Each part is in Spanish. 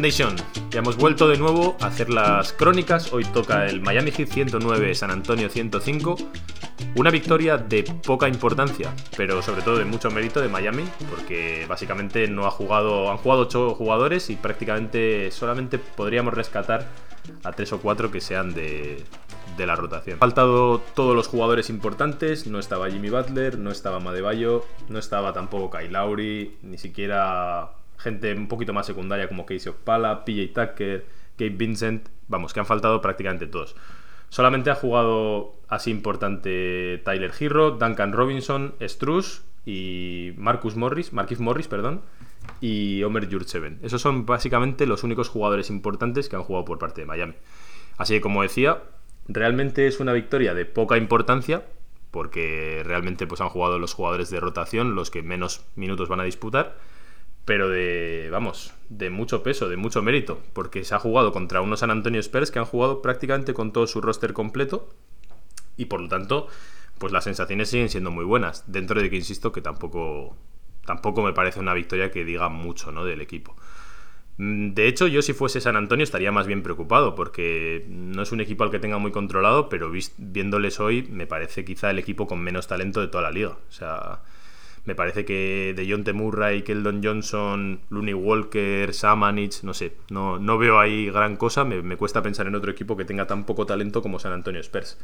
Nation, ya hemos vuelto de nuevo a hacer las crónicas. Hoy toca el Miami Heat 109, San Antonio 105. Una victoria de poca importancia, pero sobre todo de mucho mérito de Miami, porque básicamente no ha jugado, han jugado 8 jugadores y prácticamente solamente podríamos rescatar a 3 o 4 que sean de, la rotación. Han faltado todos los jugadores importantes, no estaba Jimmy Butler, no estaba Madebayo, no estaba tampoco Kyle Lowry, ni siquiera gente un poquito más secundaria como Casey Okpala, PJ Tucker, Kate Vincent, vamos, que han faltado prácticamente todos. Solamente ha jugado así importante Tyler Hero, Duncan Robinson, Struss y Marcus Morris, Marquis Morris, perdón, y Omer Jurtseven. Esos son básicamente los únicos jugadores importantes que han jugado por parte de Miami. Así que como decía, realmente es una victoria de poca importancia porque realmente pues han jugado los jugadores de rotación los que menos minutos van a disputar pero de, vamos, de mucho peso, de mucho mérito, porque se ha jugado contra unos San Antonio Spurs que han jugado prácticamente con todo su roster completo y por lo tanto, pues las sensaciones siguen siendo muy buenas, dentro de que insisto que tampoco, tampoco me parece una victoria que diga mucho ¿no? del equipo. Mm, de hecho, yo si fuese San Antonio estaría más bien preocupado, porque no es un equipo al que tenga muy controlado, pero viéndoles hoy me parece quizá el equipo con menos talento de toda la liga. O sea, me parece que de John Murray, Keldon Johnson, Looney Walker, Samanich, no sé, no, no veo ahí gran cosa. Me, cuesta pensar en otro equipo que tenga tan poco talento como San Antonio Spurs.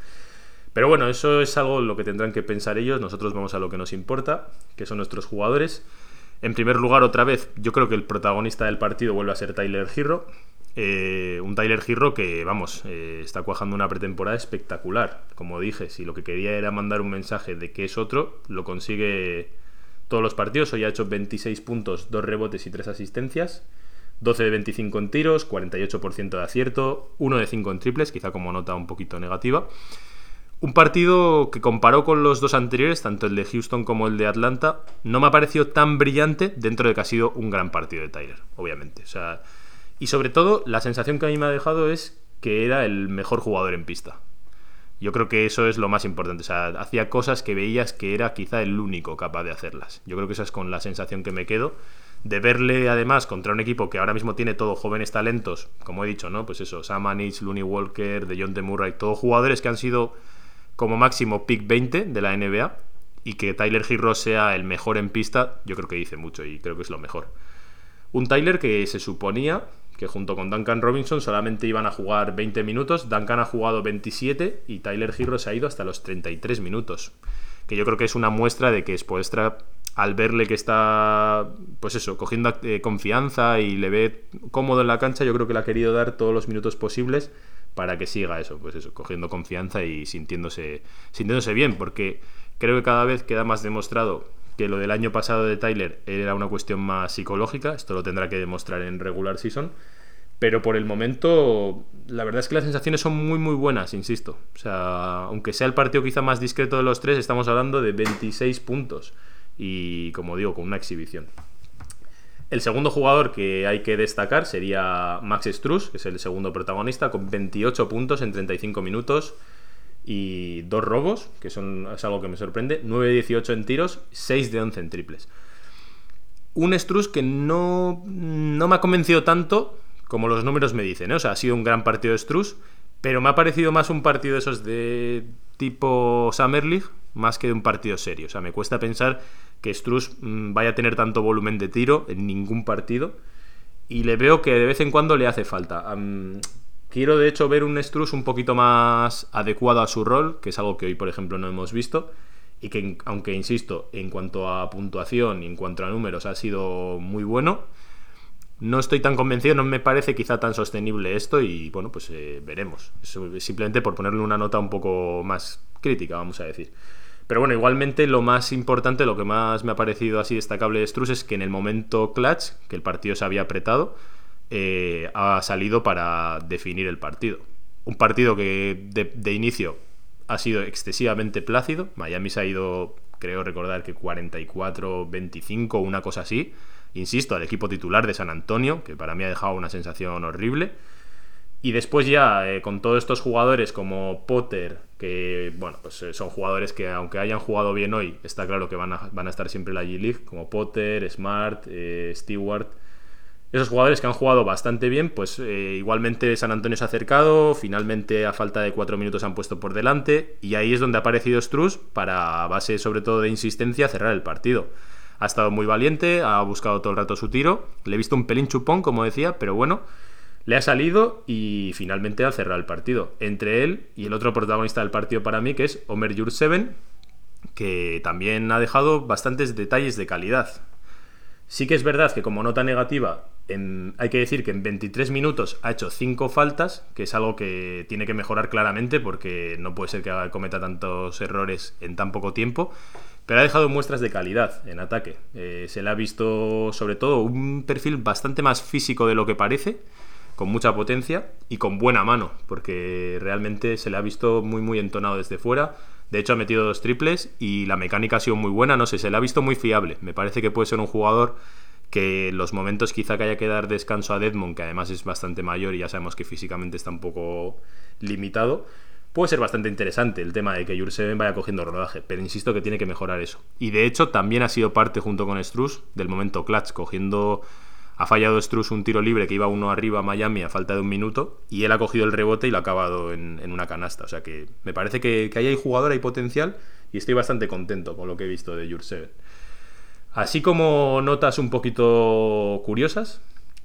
Pero bueno, eso es algo lo que tendrán que pensar ellos. Nosotros vamos a lo que nos importa, que son nuestros jugadores. En primer lugar, otra vez, yo creo que el protagonista del partido vuelve a ser Tyler Hero. Eh, un Tyler Hero que, vamos, eh, está cuajando una pretemporada espectacular. Como dije, si lo que quería era mandar un mensaje de que es otro, lo consigue todos los partidos. Hoy ha hecho 26 puntos, 2 rebotes y 3 asistencias. 12 de 25 en tiros, 48% de acierto, 1 de 5 en triples, quizá como nota un poquito negativa. Un partido que comparó con los dos anteriores, tanto el de Houston como el de Atlanta, no me ha parecido tan brillante dentro de que ha sido un gran partido de Tyler, obviamente. O sea, y sobre todo, la sensación que a mí me ha dejado es que era el mejor jugador en pista. Yo creo que eso es lo más importante. O sea, hacía cosas que veías que era quizá el único capaz de hacerlas. Yo creo que esa es con la sensación que me quedo. De verle además contra un equipo que ahora mismo tiene todos jóvenes talentos, como he dicho, ¿no? Pues eso, Samanich, Looney Walker, de John de Murray, todos jugadores que han sido como máximo pick 20 de la NBA y que Tyler Hero sea el mejor en pista, yo creo que dice mucho y creo que es lo mejor. Un Tyler que se suponía que junto con Duncan Robinson solamente iban a jugar 20 minutos, Duncan ha jugado 27 y Tyler Hero se ha ido hasta los 33 minutos. Que yo creo que es una muestra de que Spoelstra, al verle que está, pues eso, cogiendo eh, confianza y le ve cómodo en la cancha, yo creo que le ha querido dar todos los minutos posibles para que siga eso, pues eso, cogiendo confianza y sintiéndose, sintiéndose bien, porque creo que cada vez queda más demostrado que lo del año pasado de Tyler era una cuestión más psicológica, esto lo tendrá que demostrar en regular season, pero por el momento la verdad es que las sensaciones son muy muy buenas, insisto. O sea, aunque sea el partido quizá más discreto de los tres, estamos hablando de 26 puntos y como digo, con una exhibición. El segundo jugador que hay que destacar sería Max Struss, que es el segundo protagonista, con 28 puntos en 35 minutos y dos robos, que son, es algo que me sorprende, 9 de 18 en tiros, 6 de 11 en triples. Un Struz que no, no me ha convencido tanto como los números me dicen, ¿eh? o sea, ha sido un gran partido de Struz, pero me ha parecido más un partido de esos de tipo Summer League, más que de un partido serio. O sea, me cuesta pensar que Struz mm, vaya a tener tanto volumen de tiro en ningún partido. Y le veo que de vez en cuando le hace falta. Quiero de hecho ver un Struz un poquito más adecuado a su rol, que es algo que hoy por ejemplo no hemos visto, y que aunque insisto, en cuanto a puntuación y en cuanto a números ha sido muy bueno, no estoy tan convencido, no me parece quizá tan sostenible esto y bueno, pues eh, veremos. simplemente por ponerle una nota un poco más crítica, vamos a decir. Pero bueno, igualmente lo más importante, lo que más me ha parecido así destacable de Struz es que en el momento clutch, que el partido se había apretado, eh, ha salido para definir el partido. Un partido que de, inicio ha sido excesivamente plácido. Miami se ha ido, creo recordar que 44-25, una cosa así. Insisto, al equipo titular de San Antonio, que para mí ha dejado una sensación horrible. Y después ya, eh, con todos estos jugadores como Potter, que bueno, pues eh, son jugadores que aunque hayan jugado bien hoy, está claro que van a, estar siempre en la G-League, como Potter, Smart, Stewart esos jugadores que han jugado bastante bien, pues eh, igualmente San Antonio se ha acercado, finalmente a falta de cuatro minutos han puesto por delante y ahí es donde ha aparecido Struz para, base sobre todo de insistencia, cerrar el partido. Ha estado muy valiente, ha buscado todo el rato su tiro, le he visto un pelín chupón, como decía, pero bueno, le ha salido y finalmente ha cerrado el partido. Entre él y el otro protagonista del partido para mí, que es Omer Jurseven, que también ha dejado bastantes detalles de calidad. Sí que es verdad que como nota negativa hay que decir que en 23 minutos ha hecho 5 faltas, que es algo que tiene que mejorar claramente porque no puede ser que cometa tantos errores en tan poco tiempo, pero ha dejado muestras de calidad en ataque. Eh, se le ha visto sobre todo un perfil bastante más físico de lo que parece, con mucha potencia y con buena mano, porque realmente se le ha visto muy muy entonado desde fuera. De hecho ha metido dos triples y la mecánica ha sido muy buena, no sé, se le ha visto muy fiable. Me parece que puede ser un jugador que los momentos quizá que haya que dar descanso a Deadmond, que además es bastante mayor y ya sabemos que físicamente está un poco limitado, puede ser bastante interesante el tema de que Jurseven vaya cogiendo rodaje, pero insisto que tiene que mejorar eso. Y de hecho también ha sido parte junto con Struz del momento clutch, cogiendo... Ha fallado Struz un tiro libre que iba uno arriba a Miami a falta de un minuto y él ha cogido el rebote y lo ha acabado en, una canasta. O sea que me parece que, que ahí hay jugador, hay potencial y estoy bastante contento con lo que he visto de Jurseven. Así como notas un poquito curiosas,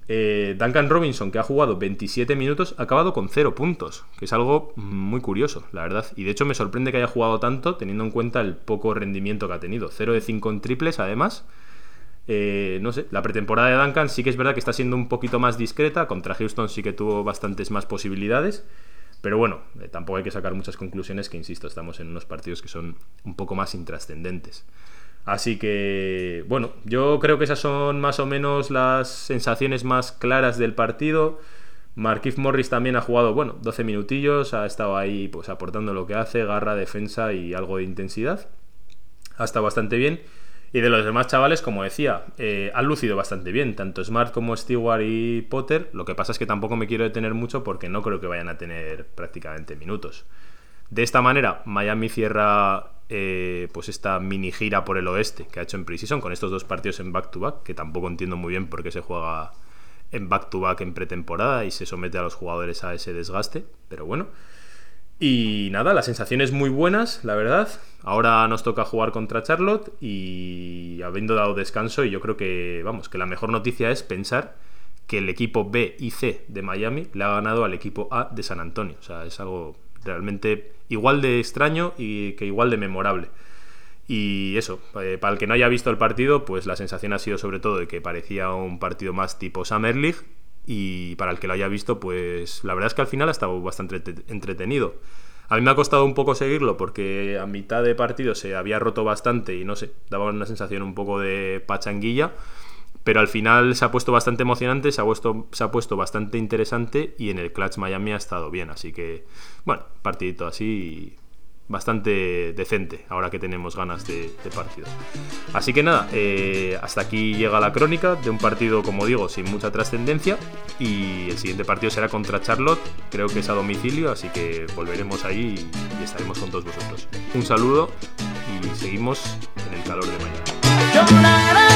eh, Duncan Robinson, que ha jugado 27 minutos, ha acabado con 0 puntos, que es algo muy curioso, la verdad. Y de hecho me sorprende que haya jugado tanto, teniendo en cuenta el poco rendimiento que ha tenido. 0 de 5 en triples, además. Eh, no sé, la pretemporada de Duncan sí que es verdad que está siendo un poquito más discreta. Contra Houston sí que tuvo bastantes más posibilidades. Pero bueno, eh, tampoco hay que sacar muchas conclusiones, que insisto, estamos en unos partidos que son un poco más intrascendentes. Así que, bueno, yo creo que esas son más o menos las sensaciones más claras del partido. Marquise Morris también ha jugado, bueno, 12 minutillos, ha estado ahí pues aportando lo que hace, garra, defensa y algo de intensidad. Ha estado bastante bien. Y de los demás chavales, como decía, eh, han lucido bastante bien, tanto Smart como Stewart y Potter. Lo que pasa es que tampoco me quiero detener mucho porque no creo que vayan a tener prácticamente minutos. De esta manera, Miami cierra eh, pues esta mini gira por el oeste que ha hecho en Precision con estos dos partidos en back-to-back, que tampoco entiendo muy bien por qué se juega en back-to-back en pretemporada y se somete a los jugadores a ese desgaste, pero bueno. Y nada, las sensaciones muy buenas, la verdad. Ahora nos toca jugar contra Charlotte y habiendo dado descanso, y yo creo que, vamos, que la mejor noticia es pensar que el equipo B y C de Miami le ha ganado al equipo A de San Antonio. O sea, es algo realmente igual de extraño y que igual de memorable. Y eso, eh, para el que no haya visto el partido, pues la sensación ha sido sobre todo de que parecía un partido más tipo Summer League. Y para el que lo haya visto, pues la verdad es que al final ha estado bastante entretenido. A mí me ha costado un poco seguirlo porque a mitad de partido se había roto bastante y no sé, daba una sensación un poco de pachanguilla pero al final se ha puesto bastante emocionante, se ha puesto, se ha puesto bastante interesante y en el Clutch Miami ha estado bien. Así que, bueno, partidito así bastante decente ahora que tenemos ganas de, partido. Así que nada, eh, hasta aquí llega la crónica de un partido, como digo, sin mucha trascendencia y el siguiente partido será contra Charlotte, creo que es a domicilio, así que volveremos ahí y, y estaremos con todos vosotros. Un saludo y seguimos en el calor de mañana.